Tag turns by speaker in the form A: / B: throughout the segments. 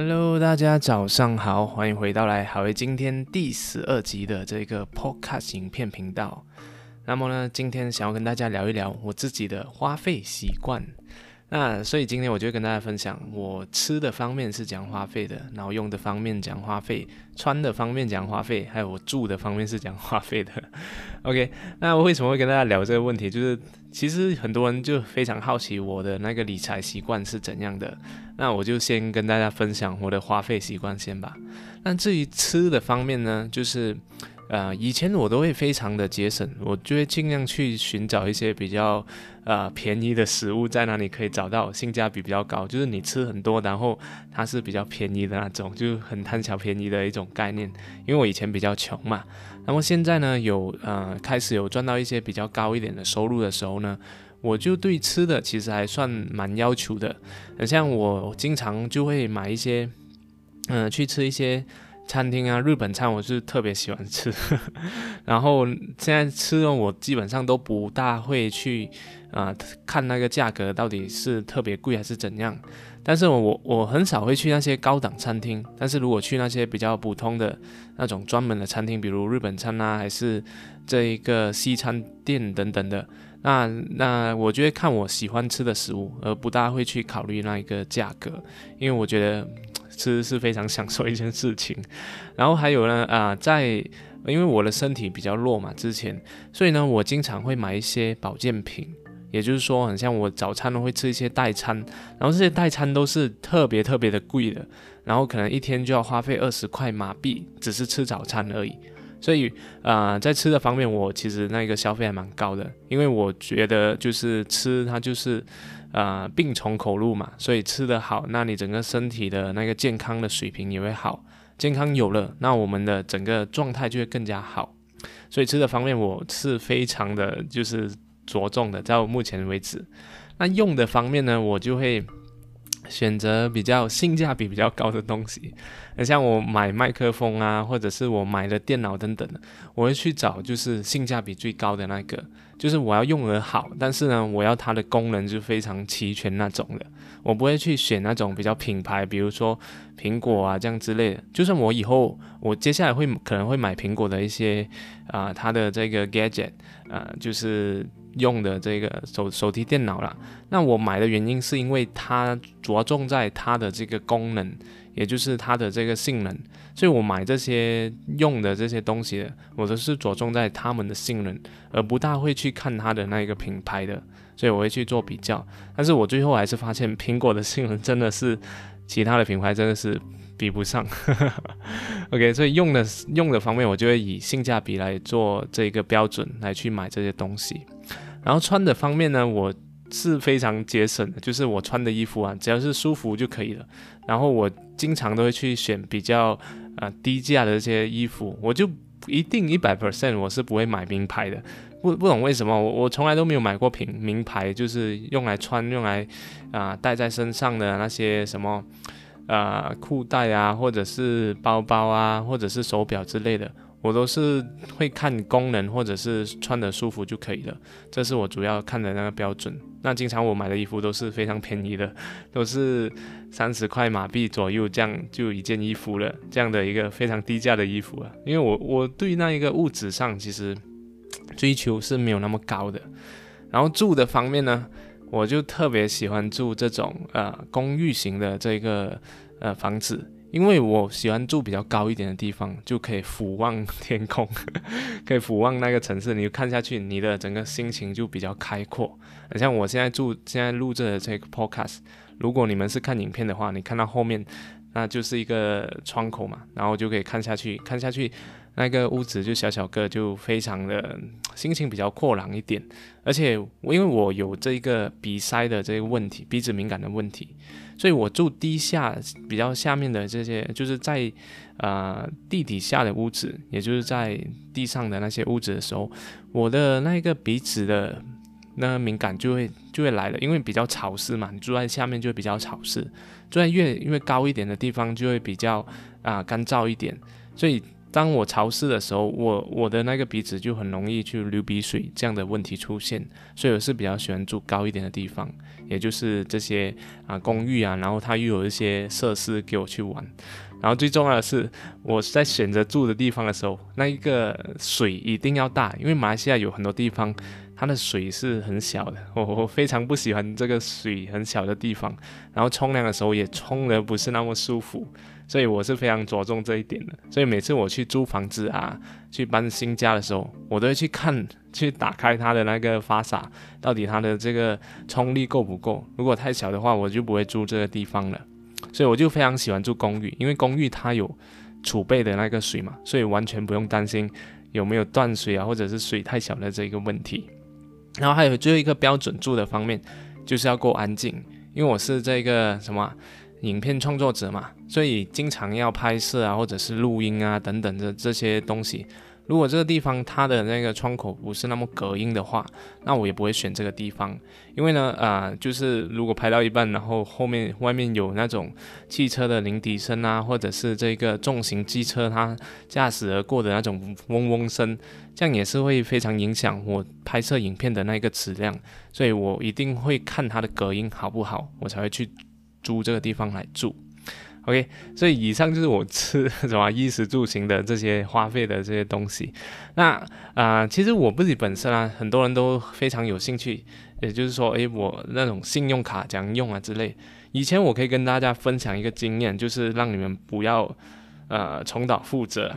A: Hello，大家早上好，欢迎回到来好为今天第十二集的这个 Podcast 影片频道。那么呢，今天想要跟大家聊一聊我自己的花费习惯。那所以今天我就跟大家分享，我吃的方面是讲花费的，然后用的方面讲花费，穿的方面讲花费，还有我住的方面是讲花费的。OK，那我为什么会跟大家聊这个问题？就是其实很多人就非常好奇我的那个理财习惯是怎样的。那我就先跟大家分享我的花费习惯先吧。那至于吃的方面呢，就是。呃，以前我都会非常的节省，我就会尽量去寻找一些比较呃便宜的食物，在哪里可以找到性价比比较高，就是你吃很多，然后它是比较便宜的那种，就很贪小便宜的一种概念。因为我以前比较穷嘛，那么现在呢，有呃开始有赚到一些比较高一点的收入的时候呢，我就对吃的其实还算蛮要求的，像我经常就会买一些，嗯，去吃一些。餐厅啊，日本餐我是特别喜欢吃，然后现在吃的，我基本上都不大会去啊看那个价格到底是特别贵还是怎样，但是我我很少会去那些高档餐厅，但是如果去那些比较普通的那种专门的餐厅，比如日本餐啊，还是这一个西餐店等等的，那那我就会看我喜欢吃的食物，而不大会去考虑那一个价格，因为我觉得。吃是非常享受一件事情，然后还有呢，啊，在因为我的身体比较弱嘛，之前，所以呢，我经常会买一些保健品，也就是说，很像我早餐呢会吃一些代餐，然后这些代餐都是特别特别的贵的，然后可能一天就要花费二十块马币，只是吃早餐而已，所以啊，在吃的方面，我其实那个消费还蛮高的，因为我觉得就是吃它就是。呃，病从口入嘛，所以吃得好，那你整个身体的那个健康的水平也会好。健康有了，那我们的整个状态就会更加好。所以吃的方面，我是非常的就是着重的，在我目前为止。那用的方面呢，我就会。选择比较性价比比较高的东西，像我买麦克风啊，或者是我买的电脑等等，我会去找就是性价比最高的那个，就是我要用的好，但是呢，我要它的功能就非常齐全那种的，我不会去选那种比较品牌，比如说苹果啊这样之类的。就算我以后我接下来会可能会买苹果的一些啊，它的这个 gadget 啊，就是。用的这个手手提电脑啦，那我买的原因是因为它着重在它的这个功能，也就是它的这个性能，所以我买这些用的这些东西，我都是着重在它们的性能，而不大会去看它的那一个品牌的，所以我会去做比较。但是我最后还是发现苹果的性能真的是其他的品牌真的是比不上。OK，所以用的用的方面，我就会以性价比来做这个标准来去买这些东西。然后穿的方面呢，我是非常节省的，就是我穿的衣服啊，只要是舒服就可以了。然后我经常都会去选比较啊低价的这些衣服，我就一定一百 percent 我是不会买名牌的。不不懂为什么，我我从来都没有买过品名牌，就是用来穿用来啊戴在身上的那些什么啊裤带啊，或者是包包啊，或者是手表之类的。我都是会看功能或者是穿的舒服就可以了，这是我主要看的那个标准。那经常我买的衣服都是非常便宜的，都是三十块马币左右这样就一件衣服了，这样的一个非常低价的衣服啊。因为我我对那一个物质上其实追求是没有那么高的。然后住的方面呢，我就特别喜欢住这种呃公寓型的这个呃房子。因为我喜欢住比较高一点的地方，就可以俯望天空，可以俯望那个城市，你看下去，你的整个心情就比较开阔。像我现在住、现在录制的这个 podcast，如果你们是看影片的话，你看到后面，那就是一个窗口嘛，然后就可以看下去，看下去。那个屋子就小小个，就非常的心情比较阔朗一点。而且因为我有这个鼻塞的这个问题，鼻子敏感的问题，所以我住地下比较下面的这些，就是在呃地底下的屋子，也就是在地上的那些屋子的时候，我的那个鼻子的那敏感就会就会来了，因为比较潮湿嘛，你住在下面就会比较潮湿，住在越越高一点的地方就会比较啊干燥一点。所以当我潮湿的时候，我我的那个鼻子就很容易去流鼻水这样的问题出现，所以我是比较喜欢住高一点的地方，也就是这些啊公寓啊，然后它又有一些设施给我去玩。然后最重要的是，我在选择住的地方的时候，那一个水一定要大，因为马来西亚有很多地方它的水是很小的，我 我非常不喜欢这个水很小的地方，然后冲凉的时候也冲的不是那么舒服，所以我是非常着重这一点的。所以每次我去租房子啊，去搬新家的时候，我都会去看，去打开它的那个发洒，到底它的这个冲力够不够。如果太小的话，我就不会住这个地方了。所以我就非常喜欢住公寓，因为公寓它有储备的那个水嘛，所以完全不用担心有没有断水啊，或者是水太小的这个问题。然后还有最后一个标准住的方面，就是要够安静，因为我是这个什么影片创作者嘛，所以经常要拍摄啊，或者是录音啊等等的这些东西。如果这个地方它的那个窗口不是那么隔音的话，那我也不会选这个地方，因为呢，啊，就是如果拍到一半，然后后面外面有那种汽车的鸣笛声啊，或者是这个重型机车它驾驶而过的那种嗡嗡声，这样也是会非常影响我拍摄影片的那个质量，所以我一定会看它的隔音好不好，我才会去租这个地方来住。OK，所以以上就是我吃什么衣食住行的这些花费的这些东西。那啊，其实我自己本身啊，很多人都非常有兴趣，也就是说，诶，我那种信用卡怎样用啊之类。以前我可以跟大家分享一个经验，就是让你们不要呃重蹈覆辙。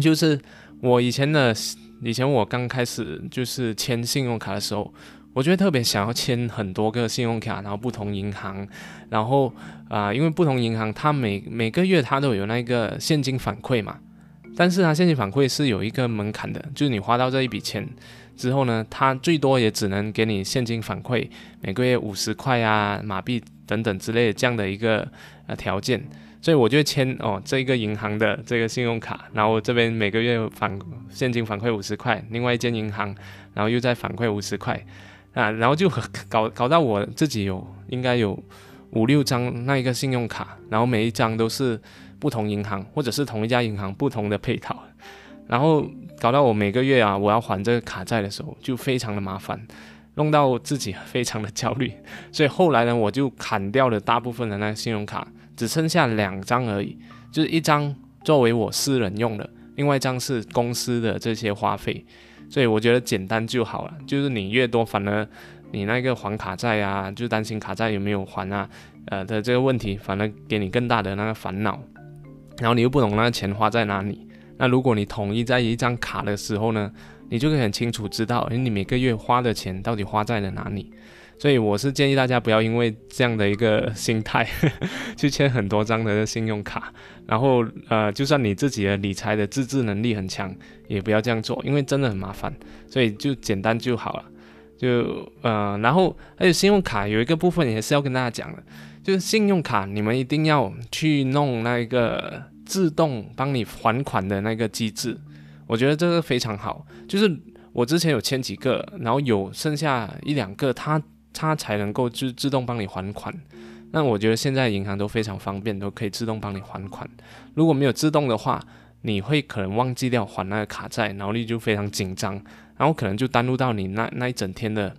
A: 就是我以前的，以前我刚开始就是签信用卡的时候。我觉得特别想要签很多个信用卡，然后不同银行，然后啊，因为不同银行它每每个月它都有那个现金反馈嘛，但是它现金反馈是有一个门槛的，就是你花到这一笔钱之后呢，它最多也只能给你现金反馈每个月五十块啊，马币等等之类的这样的一个呃条件，所以我就签哦这个银行的这个信用卡，然后这边每个月返现金反馈五十块，另外一间银行然后又再反馈五十块。啊，然后就 搞搞到我自己有应该有五六张那一个信用卡，然后每一张都是不同银行或者是同一家银行不同的配套，然后搞到我每个月啊我要还这个卡债的时候就非常的麻烦，弄到自己非常的焦虑，所以后来呢我就砍掉了大部分的那个信用卡，只剩下两张而已，就是一张作为我私人用的，另外一张是公司的这些花费。所以我觉得简单就好了，就是你越多，反而你那个还卡债啊，就担心卡债有没有还啊，呃的这个问题，反而给你更大的那个烦恼。然后你又不懂那个钱花在哪里。那如果你统一在一张卡的时候呢，你就可以很清楚知道，你每个月花的钱到底花在了哪里。所以我是建议大家不要因为这样的一个心态 去签很多张的信用卡，然后呃，就算你自己的理财的自制能力很强，也不要这样做，因为真的很麻烦。所以就简单就好了，就呃，然后还有信用卡有一个部分也是要跟大家讲的，就是信用卡你们一定要去弄那个自动帮你还款的那个机制，我觉得这个非常好。就是我之前有签几个，然后有剩下一两个，它。它才能够就自动帮你还款，那我觉得现在银行都非常方便，都可以自动帮你还款。如果没有自动的话，你会可能忘记掉还那个卡债，脑力就非常紧张，然后可能就耽误到你那那一整天的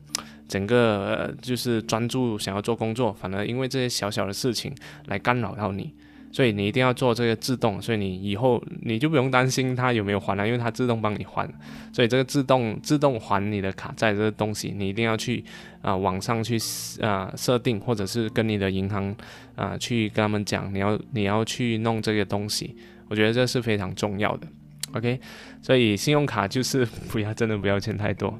A: 整个呃就是专注想要做工作，反而因为这些小小的事情来干扰到你。所以你一定要做这个自动，所以你以后你就不用担心它有没有还了，因为它自动帮你还。所以这个自动自动还你的卡债这个东西，你一定要去啊网上去啊设定，或者是跟你的银行啊去跟他们讲，你要你要去弄这个东西。我觉得这是非常重要的。OK，所以信用卡就是不要真的不要欠太多。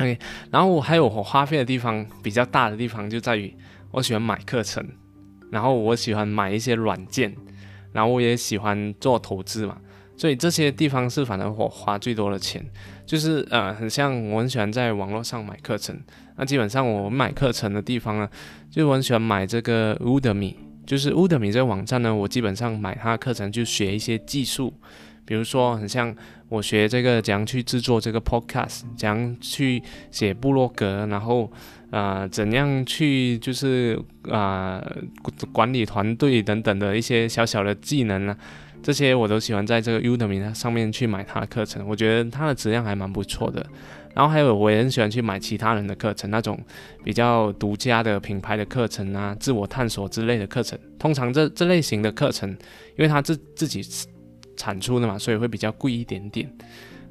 A: OK，然后我还有我花费的地方比较大的地方就在于我喜欢买课程。然后我喜欢买一些软件，然后我也喜欢做投资嘛，所以这些地方是反正我花最多的钱，就是呃，很像我很喜欢在网络上买课程，那基本上我买课程的地方呢，就我很喜欢买这个 Udemy，就是 Udemy 这个网站呢，我基本上买它的课程就学一些技术，比如说很像我学这个怎样去制作这个 Podcast，怎样去写部落格，然后。啊，怎样去就是啊管理团队等等的一些小小的技能呢？这些我都喜欢在这个 Udemy 上面去买他的课程，我觉得他的质量还蛮不错的。然后还有我也很喜欢去买其他人的课程，那种比较独家的品牌的课程啊，自我探索之类的课程。通常这这类型的课程，因为他自自己产出的嘛，所以会比较贵一点点。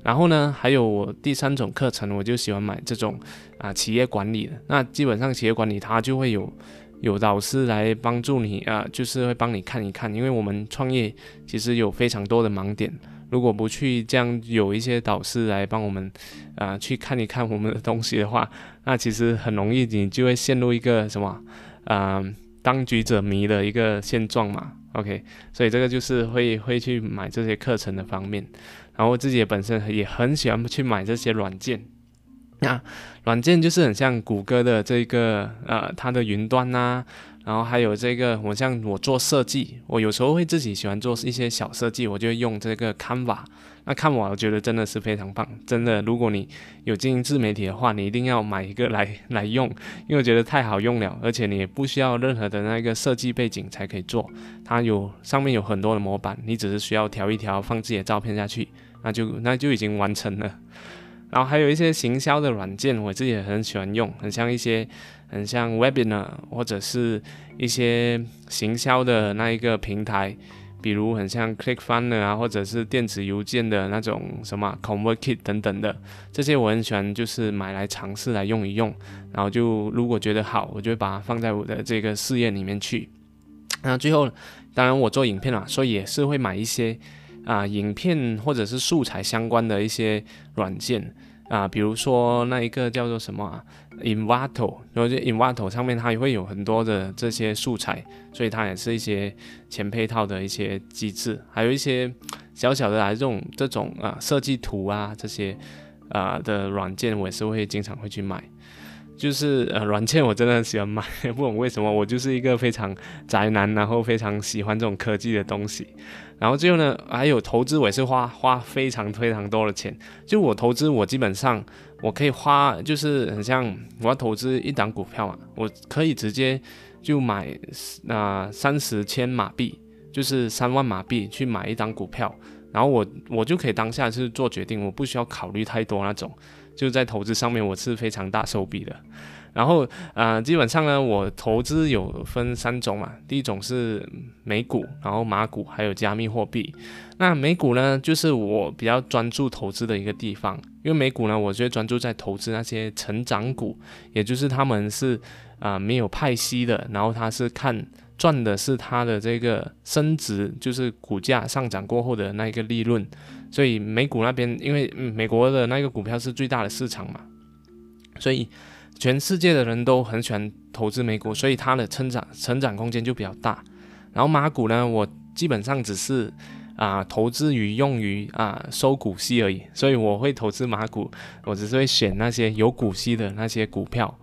A: 然后呢，还有我第三种课程，我就喜欢买这种啊企业管理的。那基本上企业管理它就会有。有导师来帮助你啊，就是会帮你看一看，因为我们创业其实有非常多的盲点，如果不去这样有一些导师来帮我们啊去看一看我们的东西的话，那其实很容易你就会陷入一个什么啊当局者迷的一个现状嘛。OK，所以这个就是会会去买这些课程的方面，然后自己本身也很喜欢去买这些软件。那软件就是很像谷歌的这个呃，它的云端呐，然后还有这个，我像我做设计，我有时候会自己喜欢做一些小设计，我就用这个 Canva。那 Canva 我觉得真的是非常棒，真的，如果你有经营自媒体的话，你一定要买一个来来用，因为我觉得太好用了，而且你也不需要任何的那个设计背景才可以做，它有上面有很多的模板，你只是需要调一调，放自己的照片下去，那就那就已经完成了。然后还有一些行销的软件，我自己也很喜欢用，很像一些，很像 Webinar 或者是一些行销的那一个平台，比如很像 Clickfunnel 啊，或者是电子邮件的那种什么 ConvertKit 等等的，这些我很喜欢，就是买来尝试来用一用，然后就如果觉得好，我就会把它放在我的这个试验里面去。那最后，当然我做影片嘛，所以也是会买一些。啊，影片或者是素材相关的一些软件啊，比如说那一个叫做什么啊，Invato，然后这 Invato 上面它也会有很多的这些素材，所以它也是一些前配套的一些机制，还有一些小小的啊这种这种啊设计图啊这些啊的软件，我也是会经常会去买。就是呃，软件我真的很喜欢买，不懂为什么，我就是一个非常宅男，然后非常喜欢这种科技的东西。然后最后呢，还有投资，我也是花花非常非常多的钱。就我投资，我基本上我可以花，就是很像我要投资一档股票嘛，我可以直接就买啊三十千马币，就是三万马币去买一档股票，然后我我就可以当下是做决定，我不需要考虑太多那种。就在投资上面，我是非常大手笔的。然后，呃，基本上呢，我投资有分三种嘛。第一种是美股，然后马股，还有加密货币。那美股呢，就是我比较专注投资的一个地方。因为美股呢，我就专注在投资那些成长股，也就是他们是啊没有派息的，然后他是看赚的是它的这个升值，就是股价上涨过后的那一个利润。所以美股那边，因为美国的那个股票是最大的市场嘛，所以全世界的人都很喜欢投资美股，所以它的成长成长空间就比较大。然后马股呢，我基本上只是啊投资于用于啊收股息而已，所以我会投资马股，我只是会选那些有股息的那些股票，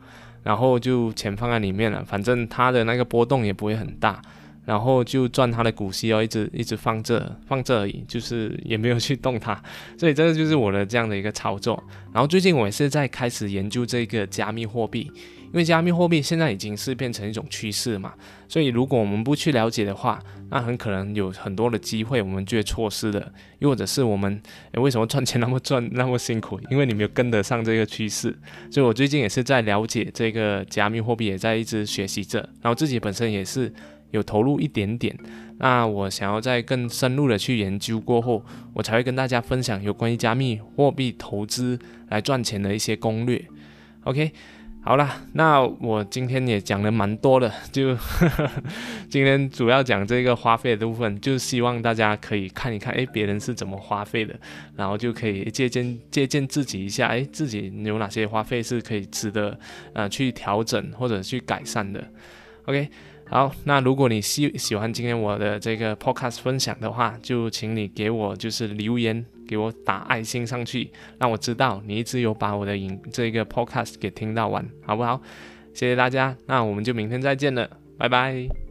A: 然后就钱放在里面了，反正它的那个波动也不会很大。然后就赚它的股息哦，一直一直放这放这而已，就是也没有去动它，所以这个就是我的这样的一个操作。然后最近我也是在开始研究这个加密货币，因为加密货币现在已经是变成一种趋势嘛，所以如果我们不去了解的话，那很可能有很多的机会我们就会错失的，又或者是我们为什么赚钱那么赚那么辛苦？因为你没有跟得上这个趋势。所以我最近也是在了解这个加密货币，也在一直学习着，然后自己本身也是。有投入一点点，那我想要在更深入的去研究过后，我才会跟大家分享有关于加密货币投资来赚钱的一些攻略。OK，好啦，那我今天也讲了蛮多的，就呵 呵今天主要讲这个花费的部分，就希望大家可以看一看，哎，别人是怎么花费的，然后就可以借鉴借鉴自己一下，哎，自己有哪些花费是可以值得呃去调整或者去改善的。OK。好，那如果你喜喜欢今天我的这个 podcast 分享的话，就请你给我就是留言，给我打爱心上去，让我知道你一直有把我的影这个 podcast 给听到完，好不好？谢谢大家，那我们就明天再见了，拜拜。